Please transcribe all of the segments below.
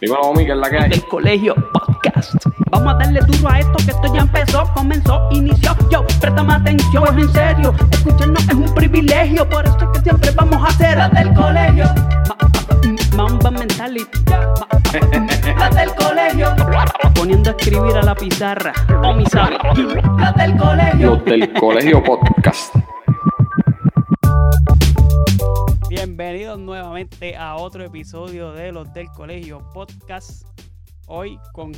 Dímelo, Omi, que es la que hay. del colegio podcast. Vamos a darle duro a esto que esto ya empezó, comenzó, inició. Yo, préstame atención, es en serio. Escucharnos es un privilegio, por eso es que siempre vamos a hacer la del colegio. Ma- Mamba mentality. La del colegio. Poniendo a escribir a la pizarra. O mi sabe. La del colegio. Los del colegio podcast. Bienvenidos nuevamente a otro episodio de los del colegio podcast. Hoy con,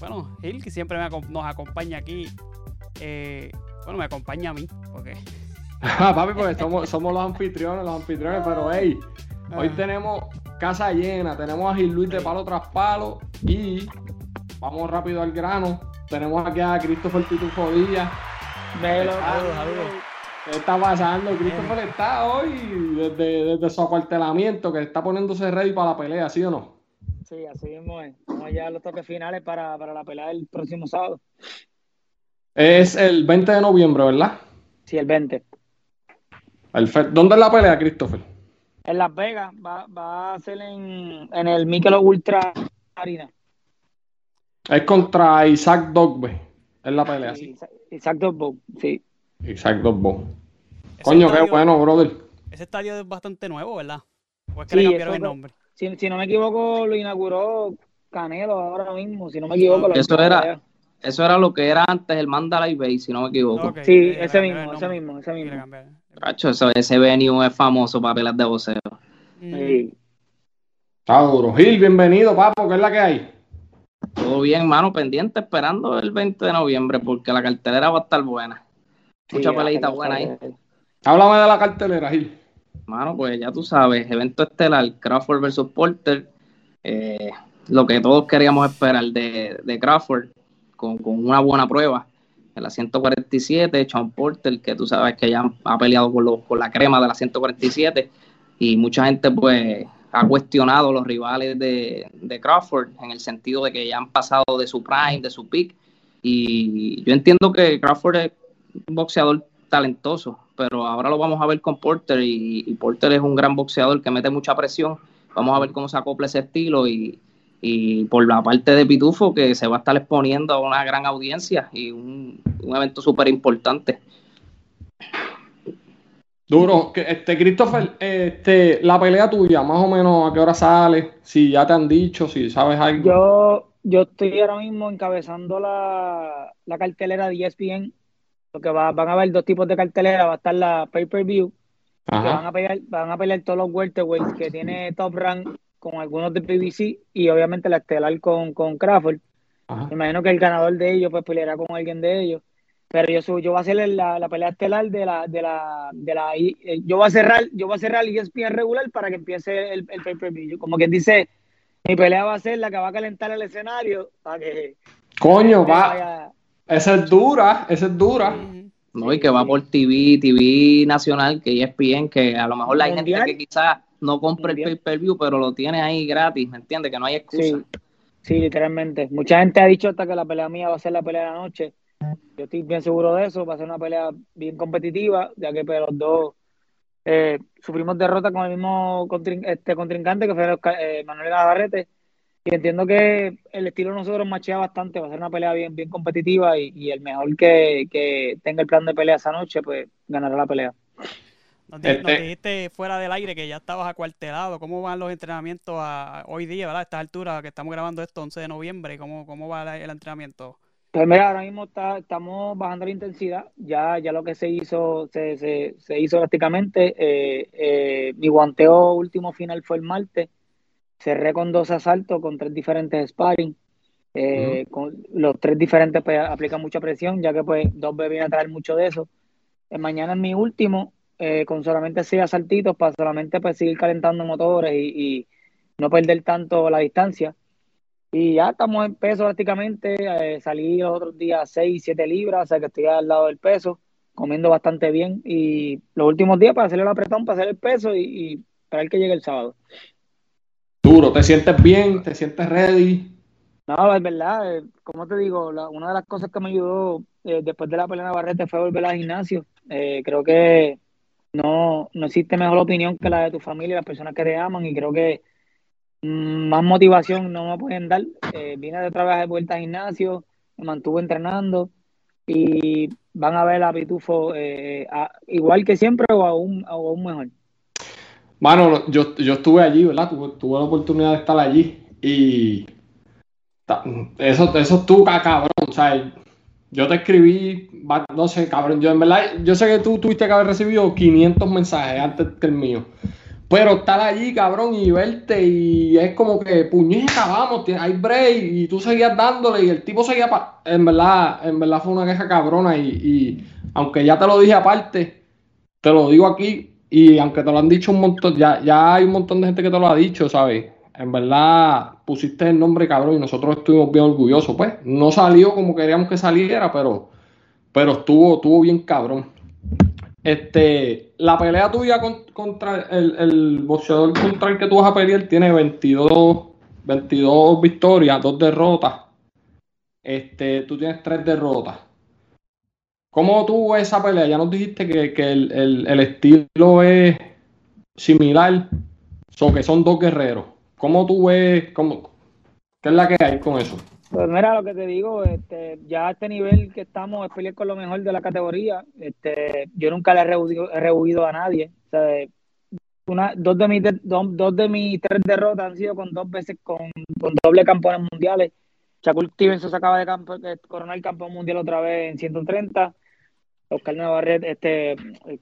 bueno, Gil, que siempre me nos acompaña aquí. Eh, bueno, me acompaña a mí, porque Ah, papi, porque somos, somos los anfitriones, los anfitriones, pero hey, hoy Ah. tenemos casa llena, tenemos a Gil Luis de palo tras palo y vamos rápido al grano. Tenemos aquí a Christopher Pitufo Díaz. Ah, saludos, saludos. ¿Qué está pasando? Christopher está hoy desde, desde su acuartelamiento, que está poniéndose ready para la pelea, ¿sí o no? Sí, así mismo es. Vamos ya a los toques finales para, para la pelea del próximo sábado. Es el 20 de noviembre, ¿verdad? Sí, el 20. Perfecto. ¿Dónde es la pelea, Christopher? En Las Vegas va, va a ser en, en el Michelob Ultra Arena. Es contra Isaac Dogbe. Es la pelea, sí. Sí, Exacto, Bob. Sí. Dogbe. Ese Coño, qué bueno, brother. Ese estadio es bastante nuevo, ¿verdad? ¿O es que Sí, le cambiaron eso el nombre? Si, si no me equivoco, lo inauguró Canelo ahora mismo. Si no me equivoco. Ah, la Eso última era-. Eso era lo que era antes el Mandalay Bay, si no me equivoco. Ok, Sí, ese mismo, el ese mismo, ese mismo. Cacho, eso- ese venue es famoso para peleas de boxeo. Mm, Sí. Está duro. Gil, bienvenido, papo, ¿qué es la que hay? Todo bien, mano, pendiente, esperando el 20 de noviembre, porque la cartelera va a estar buena. Sí, Mucha la peleita buena ahí. Háblame de la cartelera, Gil. Mano, pues ya tú sabes, evento estelar, Crawford versus Porter. eh, lo que todos queríamos esperar de, de Crawford, con, con una buena prueba. En la 147, Sean Porter, que tú sabes que ya ha peleado con, los- con la crema de la 147. Y mucha gente, pues, ha cuestionado los rivales de, de Crawford en el sentido de que ya han pasado de su prime, de su peak. Y yo entiendo que Crawford es boxeador talentoso, pero ahora lo vamos a ver con Porter y, y Porter es un gran boxeador que mete mucha presión. Vamos a ver cómo se acopla ese estilo y, y por la parte de Pitufo que se va a estar exponiendo a una gran audiencia y un, un evento súper importante. Duro. Que- Este, Christopher, este, la pelea tuya, más o menos, ¿a qué hora sale? Si ya te han dicho, si sabes algo. Yo, yo estoy ahora mismo encabezando la, la cartelera de ESPN, porque va, van a haber dos tipos de cartelera, va a estar la pay-per-view, que van a pelear, van a pelear todos los welterweights que tiene Top Rank con algunos de PBC y obviamente la estelar con, con Crawford. Ajá. Me imagino que el ganador de ellos pues peleará con alguien de ellos. Pero yo, yo voy a hacer la, la pelea estelar de la, de la, de la, eh, yo voy a cerrar, yo voy a cerrar el ESPN regular para que empiece el, el pay-per-view. Como quien dice, mi pelea va a ser la que va a calentar el escenario para que Coño, va. Esa es dura, esa es dura. ¿no? Y que va por TV, TV nacional, que ESPN, que a lo mejor Mundial. gente que quizás no compre el pay-per-view, pero lo tiene ahí gratis, ¿me entiendes? Que no hay excusa. Sí, sí, literalmente. Mucha gente ha dicho hasta que la pelea mía va a ser la pelea de la noche. Yo estoy bien seguro de eso. Va a ser una pelea bien competitiva, ya que pues, los dos eh, sufrimos derrota con el mismo contrin- este, contrincante que fue eh, Manuel Navarrete. Y entiendo que el estilo de nosotros machea bastante. Va a ser una pelea bien, bien competitiva y, y el mejor que, que tenga el plan de pelea esa noche, pues ganará la pelea. Nos, di- nos Este- dijiste fuera del aire que ya estabas acuartelado. ¿Cómo van los entrenamientos a, hoy día, ¿verdad? A estas alturas que estamos grabando esto 11 de noviembre. ¿Cómo, cómo va el entrenamiento? Pues mira, ahora mismo está, estamos bajando la intensidad. Ya, ya lo que se hizo, se, se, se hizo prácticamente. Eh, eh, mi guanteo último final fue el martes. Cerré con dos asaltos, con tres diferentes sparring. Eh, con los tres diferentes pues, aplican mucha presión, ya que pues dos me vienen a traer mucho de eso. Eh, mañana es mi último, eh, con solamente seis asaltitos para solamente pues, seguir calentando motores y, y no perder tanto la distancia. Y ya estamos en peso prácticamente. eh, salí los otros días 6, 7 libras, o sea que estoy al lado del peso, comiendo bastante bien. Y los últimos días para hacerle el apretón, para hacer el peso y, y esperar que llegue el sábado. Duro. ¿Te sientes bien? ¿Te sientes ready? No, es verdad, eh, como te digo, una de las cosas que me ayudó eh, después de la pelea Navarrete fue volver al gimnasio. Eh, creo que no, no existe mejor opinión que la de tu familia y las personas que te aman y creo que mm, más motivación no me pueden dar. Vine de trabajar de vuelta al gimnasio, me mantuve entrenando y van a ver a Pitufo eh, igual que siempre o aún, aún mejor. Bueno, yo, yo estuve allí, ¿verdad? Tuve, la oportunidad de estar allí y eso, eso estuvo cabrón, o sea, yo te escribí, no sé, cabrón, yo en verdad, yo sé que tú tuviste que haber recibido 500 mensajes antes que el mío. Pero estar allí, cabrón, y verte, y es como que, puñeta, vamos, hay break, y tú seguías dándole, y el tipo seguía, en verdad, en verdad fue una queja cabrona, y, y, aunque ya te lo dije aparte, te lo digo aquí, y aunque te lo han dicho un montón, ya, ya hay un montón de gente que te lo ha dicho, ¿sabes? En verdad, pusiste el nombre cabrón, y nosotros estuvimos bien orgullosos, pues, no salió como queríamos que saliera, pero, pero estuvo, estuvo bien cabrón. Este, la pelea tuya contra el, boxeador contra el que tú vas a pelear tiene 22, 22 victorias, 2 derrotas. Este, tú tienes 3 derrotas. ¿Cómo tuvo esa pelea? Ya nos dijiste que, el, estilo es similar, son que son dos guerreros. ¿Cómo tú ves, cómo, qué es la que hay con eso? Pues mira, lo que te digo, este, ya a este nivel que estamos es pelear con lo mejor de la categoría. Este, yo nunca le he rehuido, a nadie. una, dos, de mis, dos, de mis tres derrotas han sido con dos veces con, doble campeones mundiales. Shakur Stevenson se acaba de, campo, de coronar campeón mundial otra vez en 130. Oscar Navarrete, este,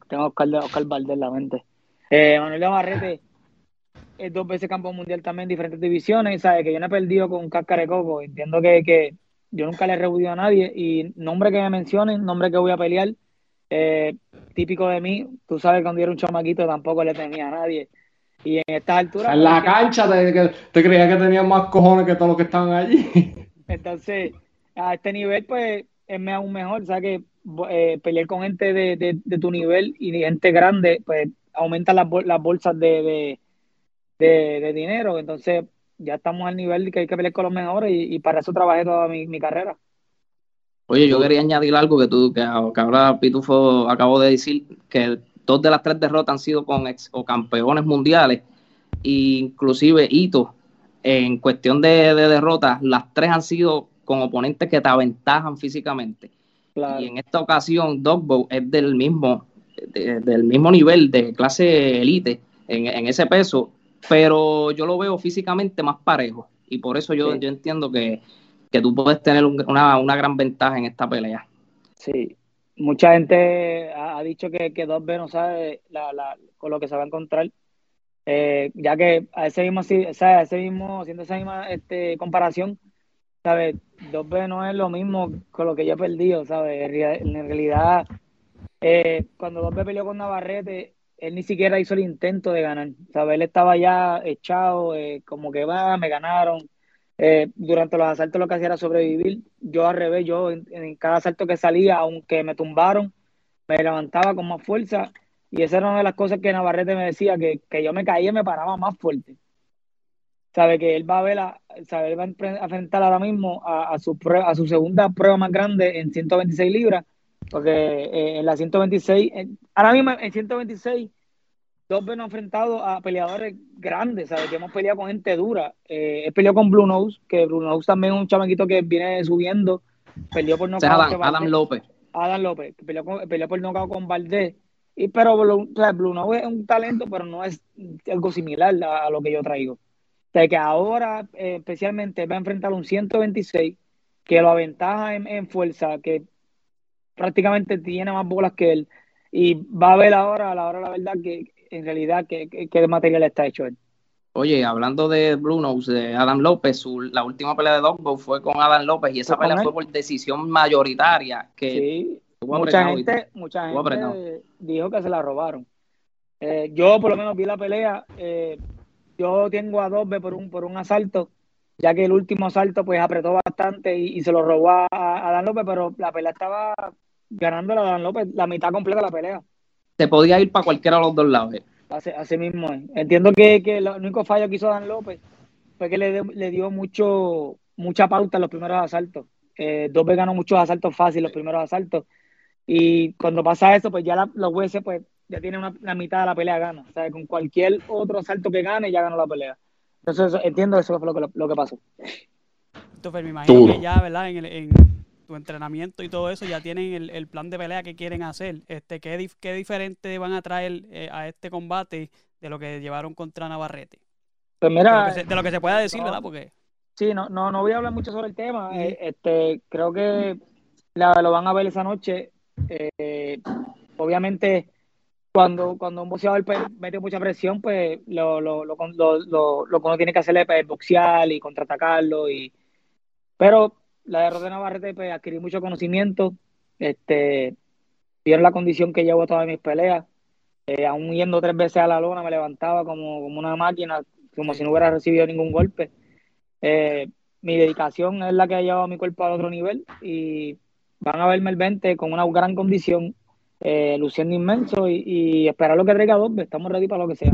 tengo Oscar, Oscar Valdés en la mente. Eh, Manuel Navarrete es dos veces campo mundial también en diferentes divisiones, ¿sabes? Que yo no he perdido con cáscara de coco. Entiendo que, que yo nunca le he rebudido a nadie y nombre que me mencionen, nombre que voy a pelear, eh, típico de mí, tú sabes cuando yo era un chamaquito tampoco le temía a nadie. Y en esta altura... En la cancha te, te creía que tenía más cojones que todos los que estaban allí. Entonces, a este nivel, pues, es aún mejor, ¿sabes? Que eh, pelear con gente de, de, de, tu nivel y gente grande, pues, aumenta las, las bolsas de de, dinero. Entonces, ya estamos al nivel de que hay que pelear con los mejores y, para eso trabajé toda mi, carrera. Oye, yo quería añadir algo que tú, que, ahora Pitufo acabó de decir, que dos de las tres derrotas han sido con ex o campeones mundiales, inclusive Ito, en cuestión de, derrotas, las tres han sido con oponentes que te aventajan físicamente. Y en esta ocasión, Dogbo es del mismo, del mismo nivel de clase elite en, en, ese peso pero yo lo veo físicamente más parejo. Y por eso yo, yo entiendo que, tú puedes tener una, gran ventaja en esta pelea. Sí, mucha gente ha, dicho que, que 2B no sabe con lo que se va a encontrar, eh, ya que a ese mismo, a ese mismo, haciendo esa misma este, comparación, ¿sabes? 2B no es lo mismo con lo que yo he perdido, ¿sabes? En realidad, eh, cuando 2B peleó con Navarrete, él ni siquiera hizo el intento de ganar. ¿sabes? Él estaba ya echado, eh, como que va, me ganaron. Eh, durante los asaltos lo que hacía era sobrevivir. Yo al revés, yo en, cada asalto que salía, aunque me tumbaron, me levantaba con más fuerza. Y esa era una de las cosas que Navarrete me decía, que, yo me caía y me paraba más fuerte. Sabe que él va a ver, a, sabe, él va a enfrentar ahora mismo a, su a su segunda prueba más grande en 126 libras porque eh, en la 126, ahora mismo en 126, dos veces enfrentado a peleadores grandes, ¿sabes? Que hemos peleado con gente dura. Eh, he peleado con Blue Nose, que Blue Nose también es un chamaquito que viene subiendo. Peleó por nocaut. Adam, Adam, López. Adam López, que peleó, peleó por con Valdés. Y, pero Blue, Blue Nose es un talento, pero no es algo similar a, lo que yo traigo. Sea, que ahora, eh, especialmente, va a enfrentar un 126 que lo aventaja en, en fuerza, que prácticamente tiene más bolas que él. Y va a ver ahora, a la hora la verdad, que en realidad qué que, material está hecho él. Oye, hablando de Bruno, de Adam López, la última pelea de Dogbo fue con Adam López y esa pelea fue por decisión mayoritaria. Que sí, mucha gente, mucha gente dijo que se la robaron. Eh, yo por lo menos vi la pelea. Eh, yo tengo a Dogbo por un, por un asalto ya que el último asalto pues apretó bastante y, se lo robó a, a, Dan López, pero la pelea estaba ganando a Dan López la mitad completa de la pelea. Se podía ir para cualquiera de los dos lados. Eh. Así, mismo Entiendo que, que, el único fallo que hizo Dan López fue que le, dio mucho mucha pauta en los primeros asaltos. Eh, ganó muchos asaltos fáciles los primeros asaltos. Y cuando pasa eso, pues ya los jueces pues ya tienen una, la mitad de la pelea gana. O sea, con cualquier otro asalto que gane, ya ganó la pelea. Entonces, entiendo eso fue lo que, lo que pasó. Entonces, me imagino que ya, ¿verdad? En, el, en, tu entrenamiento y todo eso, ya tienen el, el, plan de pelea que quieren hacer. Este, ¿qué, qué diferente van a traer eh, a este combate de lo que llevaron contra Navarrete? Pues mira, de, lo que se, de lo que se pueda decir, ¿verdad? Porque... Sí, no, no, no voy a hablar mucho sobre el tema. Eh, este, creo que la, lo van a ver esa noche. Eh, obviamente, cuando, cuando un boxeador pues, mete mucha presión, pues lo, lo, lo, lo, que uno tiene que hacer es boxear y contraatacarlo. Y... Pero la derrota de Navarrete, pues adquirí mucho conocimiento. Este, vieron la condición que llevo todas mis peleas. Eh, aún yendo tres veces a la lona, me levantaba como, como una máquina, como si no hubiera recibido ningún golpe. Eh, mi dedicación es la que ha llevado a mi cuerpo a otro nivel y van a verme el 20 con una gran condición, eh, luciendo inmenso y, esperar lo que traiga dos. Estamos ready para lo que sea.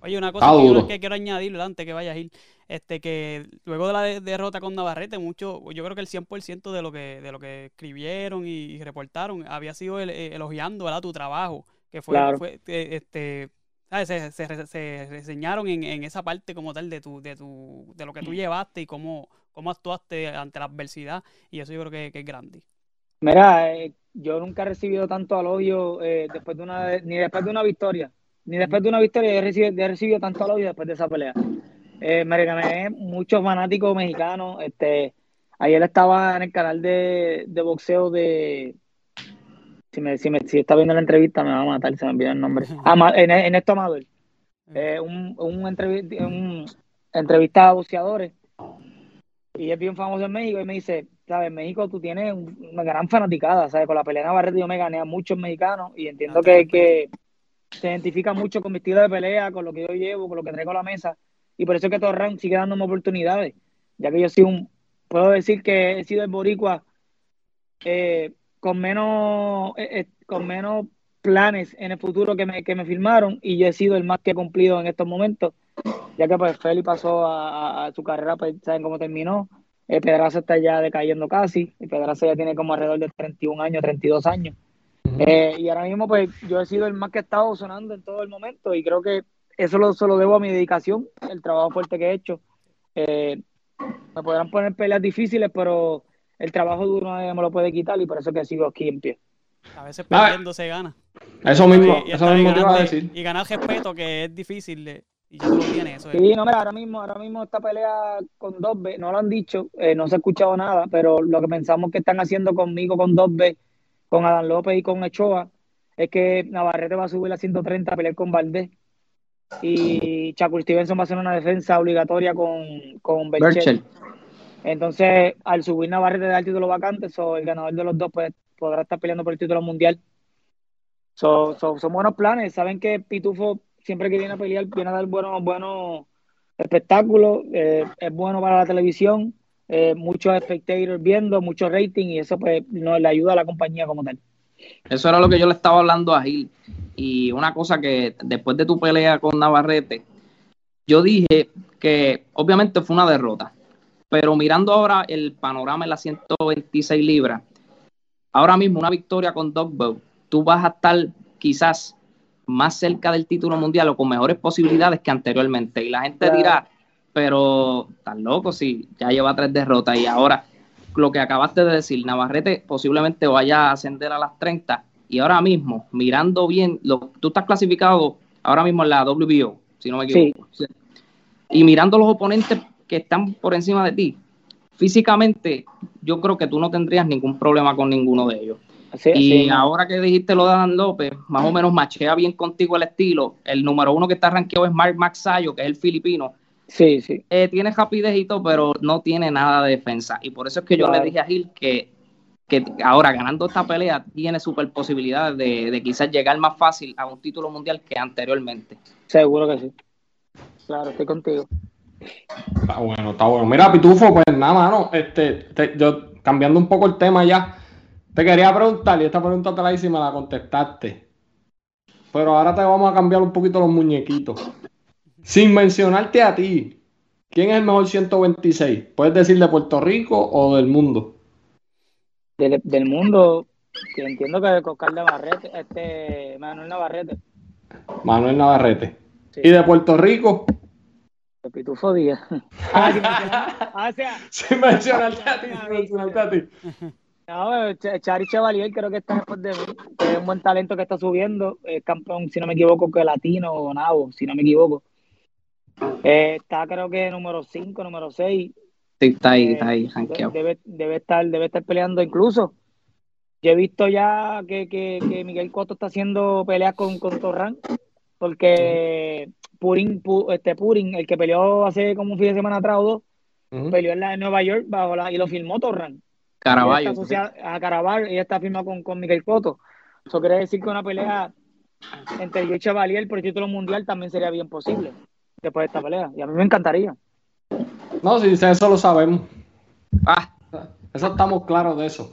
Oye, una cosa que, quiero añadir antes que vaya a ir, este, que luego de la derrota con Navarrete, mucho, yo creo que el 100% de lo que, de lo que escribieron y, reportaron había sido eh, elogiando ¿verdad? tu trabajo, que fue, fue este, se, se, reseñaron en, en, esa parte como tal de tu, de tu, de lo que tú llevaste y cómo, cómo actuaste ante la adversidad, y eso yo creo que, es grande. Mira, eh, yo nunca he recibido tanto alivio eh, después de una, ni después de una victoria, ni después de una victoria he recibido, he recibido tanto alivio después de esa pelea. Eh, me gané muchos fanáticos mexicanos, este, ayer estaba en el canal de, de boxeo de, si, me, si, me, si está viendo la entrevista me va a matar, se me olvidó el nombre. Ah, en, en esto Amador. Eh, un, un, un, entrevista a boxeadores y es bien famoso en México y me dice, sabes, en México tú tienes una gran fanaticada, ¿sabes? Con la pelea Navarrete yo me gané a muchos mexicanos y entiendo que, que se identifica mucho con mi estilo de pelea, con lo que yo llevo, con lo que traigo a la mesa. Y por eso es que Torran sigue dándome oportunidades, ya que yo soy un, puedo decir que he sido el boricua eh, con menos, eh, eh, con menos planes en el futuro que me, que me firmaron y yo he sido el más que he cumplido en estos momentos, ya que pues Feli pasó a, su carrera, pues saben cómo terminó, eh, Pedraza está ya decayendo casi, y Pedraza ya tiene como alrededor de 31 años, 32 años, eh, y ahora mismo pues yo he sido el más que he estado sonando en todo el momento y creo que eso lo, se lo debo a mi dedicación, el trabajo fuerte que he hecho. me podrán poner peleas difíciles, pero el trabajo duro nadie me lo puede quitar y por eso que sigo aquí en pie. A veces perdiendo se gana. Eso mismo, y, eso mismo te iba a decir. Y ganar respeto, que es difícil, y ya tú lo tienes. Eso sí, no, mira, ahora mismo, ahora mismo esta pelea con 2B, no lo han dicho, eh, no se ha escuchado nada, pero lo que pensamos que están haciendo conmigo con 2B, con Adán López y con Echoa, es que Navarrete va a subir a 130 a pelear con Valdés. Y Chaco Stevenson va a hacer una defensa obligatoria con, con Berchel. Entonces, al subir Navarrete del título vacante, so, el ganador de los dos pues, podrá estar peleando por el título mundial. So, son buenos planes. Saben que Pitufo, siempre que viene a pelear, viene a dar buenos, buenos espectáculos. Eh, es bueno para la televisión. Eh, muchos spectators viendo, mucho rating, y eso pues no, le ayuda a la compañía como tal. Eso era lo que yo le estaba hablando a Gil. Y una cosa que después de tu pelea con Navarrete, yo dije que obviamente fue una derrota pero mirando ahora el panorama en las 126 libras, ahora mismo una victoria con Dogbow, tú vas a estar quizás más cerca del título mundial o con mejores posibilidades que anteriormente. Y la gente dirá, pero tan loco si ya lleva tres derrotas y ahora lo que acabaste de decir, Navarrete posiblemente vaya a ascender a las 30 y ahora mismo, mirando bien, lo, tú estás clasificado ahora mismo en la WBO, si no me equivoco. Y mirando los oponentes que están por encima de ti, físicamente yo creo que tú no tendrías ningún problema con ninguno de ellos. Y ahora que dijiste lo de Dan López, más o menos machea bien contigo el estilo. El número uno que está rankeado es Mark Maxayo, que es el filipino. Sí, sí. Eh, tiene rapidez y todo, pero no tiene nada de defensa. Y por eso es que yo le dije a Gil que, que ahora ganando esta pelea tiene super posibilidades de, de quizás llegar más fácil a un título mundial que anteriormente. Seguro que sí. Claro, estoy contigo. Está bueno, está bueno. Mira, Pitufo, pues nada, mano, este, yo cambiando un poco el tema ya, te quería preguntar, y esta pregunta te la hice y me la contestaste. Pero ahora te vamos a cambiar un poquito los muñequitos. Sin mencionarte a ti, ¿quién es el mejor 126? ¿Puedes decir de Puerto Rico o del mundo? Del, mundo, que entiendo que de Oscar Navarrete, este, Manuel Navarrete. Manuel Navarrete. ¿Y de Puerto Rico? El Pitufo Díaz. Ah, sí, mencionaste a ti, mencionaste a ti. No, Chari Chevalier creo que está después de mí. Es un buen talento que está subiendo. Es campeón, si no me equivoco, que latino o nabo, si no me equivoco. Eh, está creo que número 5, número 6. Sí, está ahí, está ahí, debe, debe, estar, debe estar peleando incluso. Yo he visto ya que, que, que Miguel Cotto está haciendo peleas con, con Torran, porque Purin, este Purin, el que peleó hace como un fin de semana atrás o dos, peleó en, la, en Nueva York bajo la, y lo filmó Torran. Caraballo. A Caraballo, ella está firmada con, con Miguel Cotto. Eso quiere decir que una pelea entre yo y Chevalier por el título mundial también sería bien posible después de esta pelea. Y a mí me encantaría. No, si eso lo sabemos. Ah. Eso estamos claros de eso.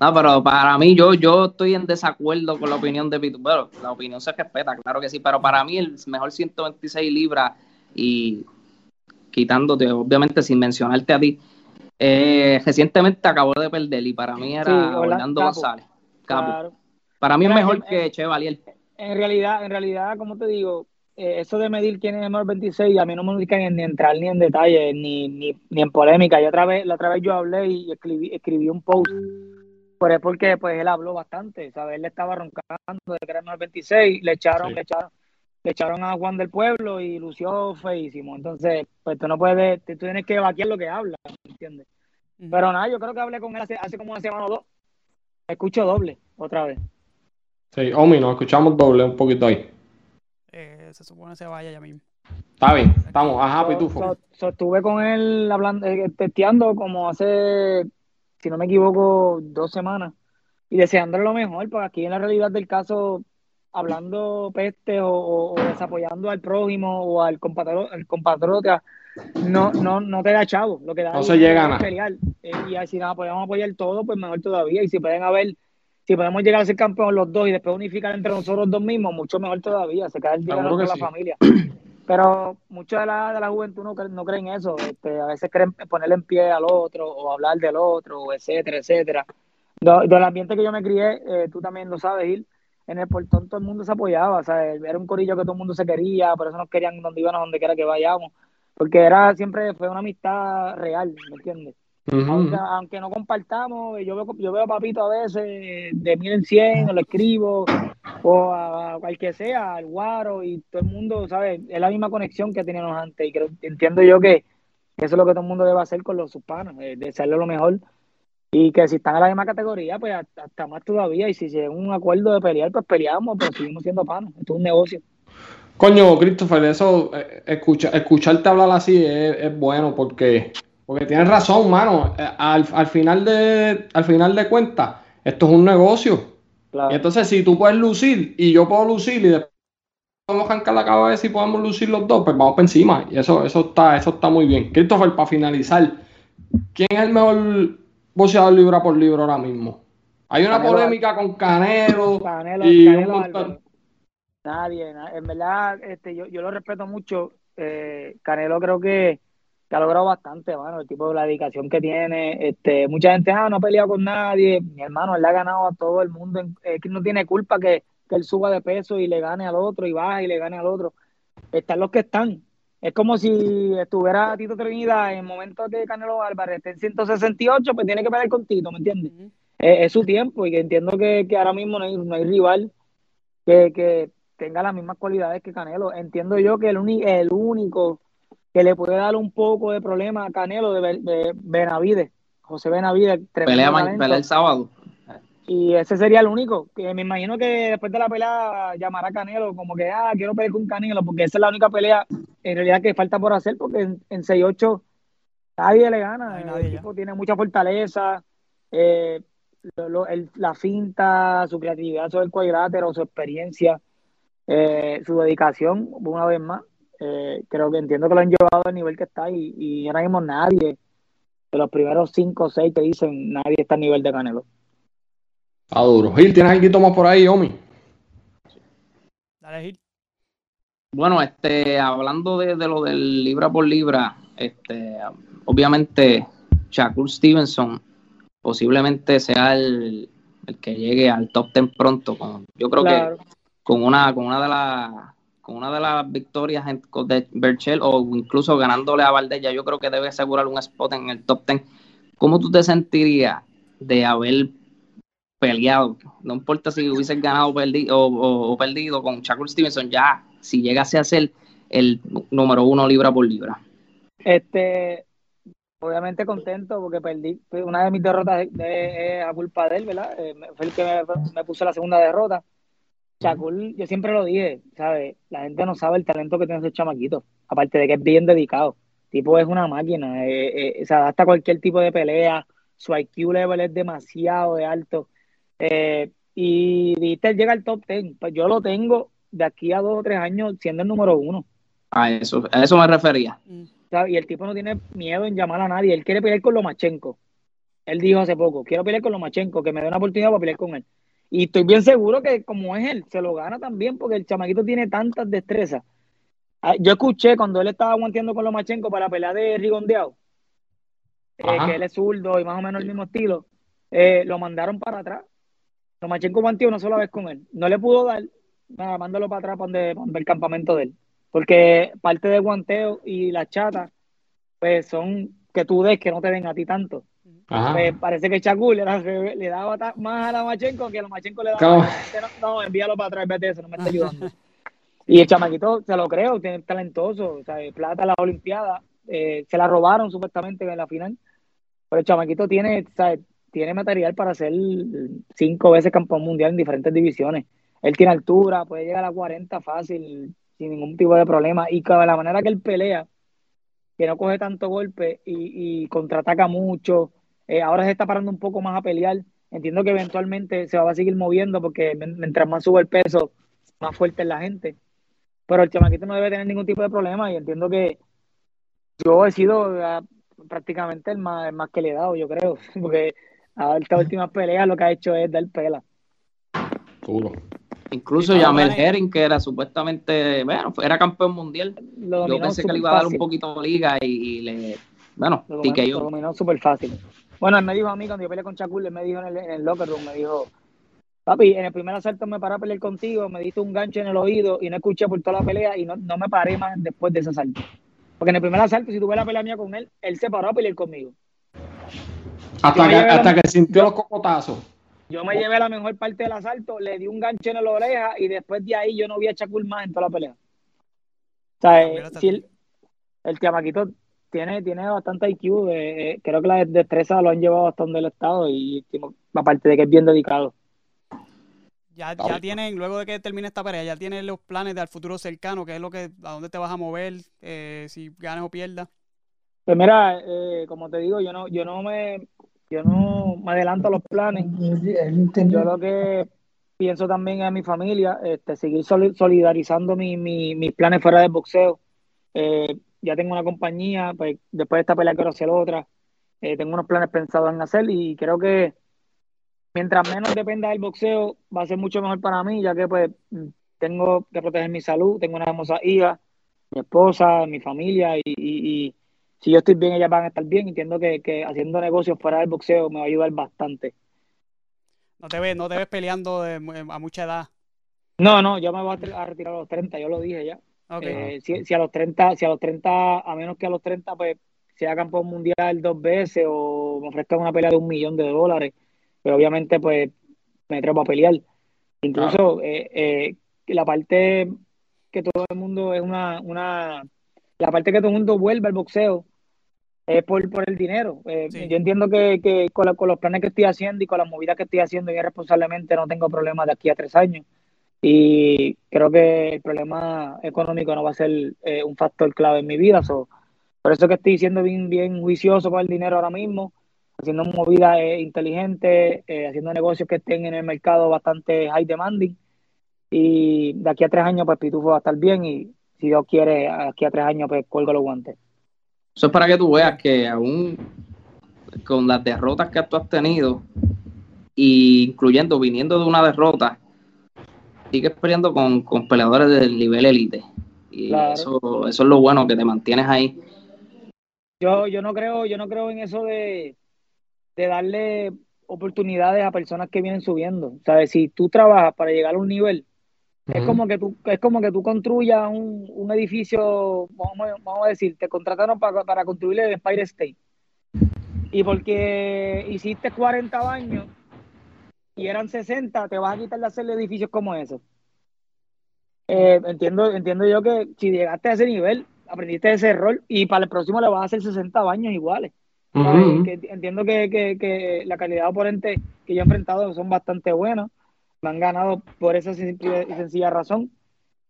No, pero para mí, yo, yo estoy en desacuerdo con la opinión de Pitu. Bueno, la opinión se respeta, claro que sí, pero para mí el mejor 126 libras y quitándote, obviamente sin mencionarte a ti, eh, recientemente acabó de perder y para mí era Orlando González. Para mí es mejor que Chevalier. En realidad, en realidad, como te digo, eh, eso de medir quién es el mejor 26, a mí no me gusta ni, entrar ni en detalle, ni, ni, ni, en polémica. Y otra vez, la otra vez yo hablé y escribí, escribí un post por eso porque pues él habló bastante, ¿sabes? Él le estaba roncando de que era el 26, le echaron, le echaron, le echaron a Juan del Pueblo y lució feísimo. Entonces, pues tú no puedes, tú tienes que vaquear lo que habla, ¿entiendes? Pero nada, yo creo que hablé con él hace, hace como una semana o dos. Escucho doble, otra vez. Sí, Omi, nos escuchamos doble un poquito ahí. Eh, se supone que se vaya ya mismo. Está bien, estamos, ajá, pitufo. estuve con él hablando, eh, testeando como hace si no me equivoco, dos semanas, y deseándole lo mejor, porque aquí en la realidad del caso, hablando peste o, desapoyando al prójimo o al compatriota, no, no, no te da chavo, lo que da no se llega a eh, y si nada, podemos apoyar todo, pues mejor todavía, y si pueden haber si podemos llegar a ser campeón los dos y después unificar entre nosotros dos mismos, mucho mejor todavía, se queda el dinero con la familia. Pero mucha de la, de la juventud no, no creen eso. Este, a veces creen ponerle en pie al otro o hablar del otro, etcétera, etcétera. del ambiente que yo me crié, eh, tú también lo sabes, Gil, en el portón todo el mundo se apoyaba. O sea, era un corillo que todo el mundo se quería, por eso nos querían donde íbamos, donde quiera que vayamos. Porque era siempre fue una amistad real, ¿me entiendes? aunque, no compartamos, yo veo, yo veo a Papito a veces de mil en cien, lo escribo, o a, cualquier sea, al Guaro, y todo el mundo, ¿sabes? Es la misma conexión que teníamos antes, y creo, entiendo yo que eso es lo que todo el mundo debe hacer con los hispanos, de desearle lo mejor, y que si están en la misma categoría, pues hasta, más todavía, y si se un acuerdo de pelear, pues peleamos, pero seguimos siendo panos, esto es un negocio. Coño, Christopher, eso, eh, escucha, escucharte hablar así es, es bueno porque porque tienes razón, mano. Eh, al, final de al final de cuentas, esto es un negocio. Y entonces, si tú puedes lucir y yo puedo lucir y después podemos arrancar la cabeza y podemos lucir los dos, pues vamos por encima. Y eso, eso está, eso está muy bien. Christopher, para finalizar, ¿quién es el mejor boxeador libra por libra ahora mismo? Hay una polémica con Canelo, y Nadie, en verdad, este, yo, yo lo respeto mucho. Eh, Canelo creo que ha logrado bastante, mano, el tipo de la dedicación que tiene. Este, mucha gente, ah, no ha peleado con nadie. Mi hermano, él le ha ganado a todo el mundo. Es que no tiene culpa que, él suba de peso y le gane al otro y baja y le gane al otro. Están los que están. Es como si estuviera Tito Trinidad en momentos de Canelo Álvarez, está en 168, pues tiene que pelear con Tito, ¿me entiendes? es, su tiempo y que entiendo que, ahora mismo no hay, no hay rival que, que, tenga las mismas cualidades que Canelo. Entiendo yo que el, el único que le puede dar un poco de problema a Canelo de, Benavides, José Benavides. Pelea, pelea el sábado. Y ese sería el único. Que me imagino que después de la pelea llamará a Canelo como que, ah, quiero pelear con Canelo, porque esa es la única pelea en realidad que falta por hacer, porque en, en 6-8 nadie le gana. el equipo tiene mucha fortaleza, eh, la finta, su creatividad sobre el cuadrilátero, su experiencia, eh, su dedicación, una vez más. Eh, creo que entiendo que lo han llevado al nivel que está y, y ahora mismo nadie, de los primeros cinco o seis que dicen, nadie está a nivel de Canelo. Está duro. Gil, ¿tienes algo más por ahí, Omi? Dale, Gil. Bueno, este, hablando de, lo del libra por libra, este, obviamente Shakur Stevenson posiblemente sea el, el, que llegue al top ten pronto. Con, yo creo que con una, con una de las con una de las victorias de Berchel o incluso ganándole a Valdez, ya yo creo que debe asegurar un spot en el top 10. ¿Cómo tú te sentirías de haber peleado? No importa si hubieses ganado o, perdido con Shakur Stevenson, ya si llegase a ser el número uno libra por libra. Este, obviamente contento porque perdí. Una de mis derrotas es a culpa de él, ¿verdad? Eh, fue el que me, puso la segunda derrota. Shakur, yo siempre lo dije, ¿sabes? La gente no sabe el talento que tiene ese chamaquito. Aparte de que es bien dedicado. Tipo es una máquina. Eh, eh, se adapta a cualquier tipo de pelea. Su IQ level es demasiado de alto. y viste, llega al top 10. Pues yo lo tengo de aquí a dos o tres años siendo el número uno. A eso, a eso me refería. Mm. Y el tipo no tiene miedo en llamar a nadie. Él quiere pelear con Lomachenko. Él dijo hace poco, quiero pelear con Lomachenko, que me dé una oportunidad para pelear con él. Y estoy bien seguro que como es él, se lo gana también porque el chamaquito tiene tantas destrezas. Ah, yo escuché cuando él estaba aguanteando con Lomachenko para la pelea de Rigondeado, eh, que él es zurdo y más o menos el mismo estilo, eh, lo mandaron para atrás. Lomachenko guanteó una sola vez con él. No le pudo dar, nada, mándalo para atrás para donde, el campamento de él. Porque parte del guanteo y la chata, pues son que tú des que no te ven a ti tanto. Pues parece que Chacul le, le, daba más a la Machenko que a la Machenko le daba. No, envíalo para atrás, vete eso, no me está ayudando. y el chamaquito, se lo creo, tiene talentoso, o sea, plata en las Olimpiadas, eh, se la robaron supuestamente en la final. Pero el chamaquito tiene, tiene material para ser cinco veces campeón mundial en diferentes divisiones. Él tiene altura, puede llegar a 40 fácil, sin ningún tipo de problema. Y de la manera que él pelea, que no coge tanto golpe y, contraataca mucho, eh, ahora se está parando un poco más a pelear. Entiendo que eventualmente se va a seguir moviendo porque mientras más sube el peso, más fuerte es la gente. Pero el chamaquito no debe tener ningún tipo de problema y entiendo que yo he sido ah, prácticamente el más, más que le he dado, yo creo. Porque a esta última pelea lo que ha hecho es dar pela. Incluso Jamel Herring, que era supuestamente, bueno, era campeón mundial. Yo pensé que le iba a dar un poquito de liga y, le, bueno, lo dominó, lo dominó súper fácil. Bueno, él me dijo a mí cuando yo peleé con Chacul, él me dijo en el, locker room, me dijo, papi, en el primer asalto me paré a pelear contigo, me diste un gancho en el oído y no escuché por toda la pelea y no, no me paré más después de ese asalto. Porque en el primer asalto, si tuve la pelea mía con él, él se paró a pelear conmigo. Hasta, que, hasta que sintió los cocotazos. Yo me llevé la mejor parte del asalto, le di un gancho en la oreja y después de ahí yo no vi a Chacul más en toda la pelea. O sea, eh, el, el chamaquito tiene, tiene bastante IQ, eh, eh, creo que la destreza lo han llevado hasta donde el estado y aparte de que es bien dedicado. Ya, ya tienen, luego de que termine esta pelea, ya tienen los planes del futuro cercano, que es lo que, a dónde te vas a mover, si ganas o pierdas. Pues mira, como te digo, yo no, yo no me, yo no me adelanto a los planes. Yo lo que pienso también es mi familia, este, seguir solidarizando mis planes fuera del boxeo. Eh, ya tengo una compañía, pues después de esta pelea quiero hacer otra. Eh, tengo unos planes pensados en hacer y creo que mientras menos dependa del boxeo va a ser mucho mejor para mí, ya que pues tengo que proteger mi salud, tengo una hermosa hija, mi esposa, mi familia y si yo estoy bien, ellas van a estar bien. Entiendo que, que haciendo negocios fuera del boxeo me va a ayudar bastante. No te ves, no te ves peleando a mucha edad. No, no, yo me voy a retirar a los 30, yo lo dije ya. Eh, si, a los 30, si a los 30, a menos que a los 30, pues sea campeón mundial dos veces o me ofrezcan una pelea de un millón de dólares, pero obviamente pues me trepo a pelear. Incluso eh, eh, la parte que todo el mundo es una, una, la parte que todo el mundo vuelve al boxeo es por, por el dinero. Eh, yo entiendo que, que con, los planes que estoy haciendo y con las movidas que estoy haciendo y responsablemente no tengo problemas de aquí a tres años. Y creo que el problema económico no va a ser eh, un factor clave en mi vida. por eso que estoy siendo bien, juicioso con el dinero ahora mismo, haciendo movidas eh, inteligentes, haciendo negocios que estén en el mercado bastante high demanding. Y de aquí a tres años, pues Pitufo va a estar bien y si Dios quiere, aquí a tres años, pues cuelgo los guantes. Eso es para que tú veas que aún con las derrotas que tú has tenido, incluyendo viniendo de una derrota, sigues peleando con, peleadores del nivel élite. Y eso, eso es lo bueno que te mantienes ahí. Yo, yo no creo, yo no creo en eso de, de darle oportunidades a personas que vienen subiendo. ¿Sabes? Si tú trabajas para llegar a un nivel, Es como que tú, es como que tú construyas un, un edificio, vamos, vamos, a decir, te contrataron para, para construir el Empire State. Y porque hiciste 40 baños y eran 60, te vas a quitar de hacer edificios como esos. Eh, entiendo, entiendo yo que si llegaste a ese nivel, aprendiste ese rol y para el próximo le vas a hacer 60 baños iguales. entiendo que, que, que, la calidad de oponente que yo he enfrentado son bastante buenos. Me han ganado por esa simple y sencilla razón.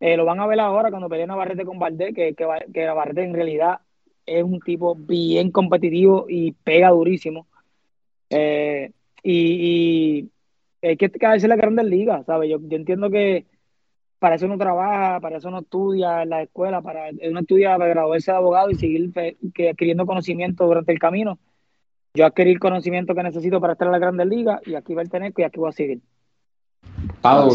Eh, lo van a ver ahora cuando peleen a Barrete con Valdés, que, que, que Barrete en realidad es un tipo bien competitivo y pega durísimo. Eh, y, y, hay que caerse la grandes ligas, ¿sabes? Yo, yo entiendo que para eso uno trabaja, para eso uno estudia en la escuela, para uno estudia para graduarse de abogado y seguir que, adquiriendo conocimiento durante el camino. Yo adquirí el conocimiento que necesito para estar en la grandes ligas y aquí va a tener y aquí voy a seguir. Está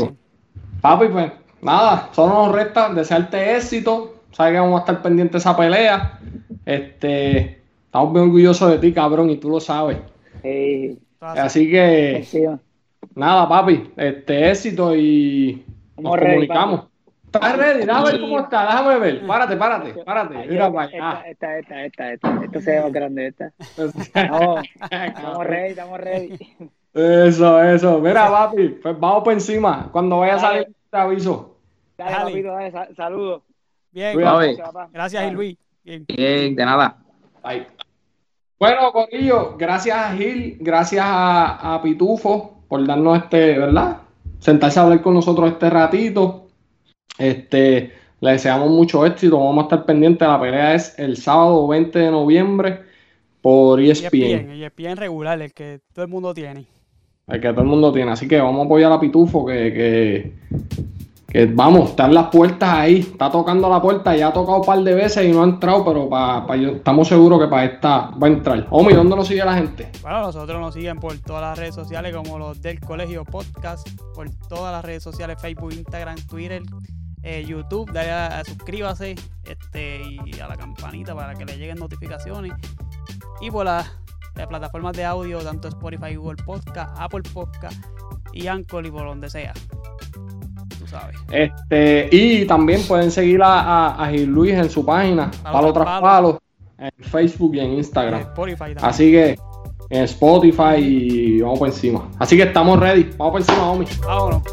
Papi, pues nada, solo nos resta desearte éxito. Sabes que vamos a estar pendientes de esa pelea. Este, estamos muy orgullosos de ti, cabrón, y tú lo sabes. Así que, nada, papi, este éxito y nos comunicamos. ¿Estás ready? Déjame ver cómo está, déjame ver. Párate, párate, párate. Mira Esta, esta, esta, esta, esta. Esto se ve más grande, esta. estamos ready, estamos ready. Eso, eso. Mira, papi, pues vamos por encima. Cuando vaya a salir, te aviso. Dale, papito, dale, saludos. Bien, gracias, Luis. Bien. de nada. Bye. Bueno, Corillo, gracias a Gil, gracias a, a, Pitufo por darnos este, ¿verdad? Sentarse a hablar con nosotros este ratito. Este, le deseamos mucho éxito. Vamos a estar pendientes. La pelea es el sábado 20 de noviembre por ESPN. ESPN, ESPN regular, el que todo el mundo tiene. El que todo el mundo tiene. Así que vamos a apoyar a Pitufo, que, que que vamos, están las puertas ahí, está tocando la puerta, ya ha tocado un par de veces y no ha entrado, pero pa, estamos seguros que para esta va a entrar. Omi, ¿dónde nos sigue la gente? Bueno, nosotros nos siguen por todas las redes sociales como los del Colegio Podcast, por todas las redes sociales, Facebook, Instagram, Twitter, eh, YouTube, dale a, suscríbase este, y a la campanita para que le lleguen notificaciones. Y por las, las plataformas de audio, tanto Spotify, Google Podcast, Apple Podcast y Anchor y por donde sea. Este, y también pueden seguir a, Gil Luis en su página, Palo, tras palo. en Facebook y en Instagram. Así que en Spotify y vamos por encima. Así que estamos ready. Vamos por encima, homie. Vámonos.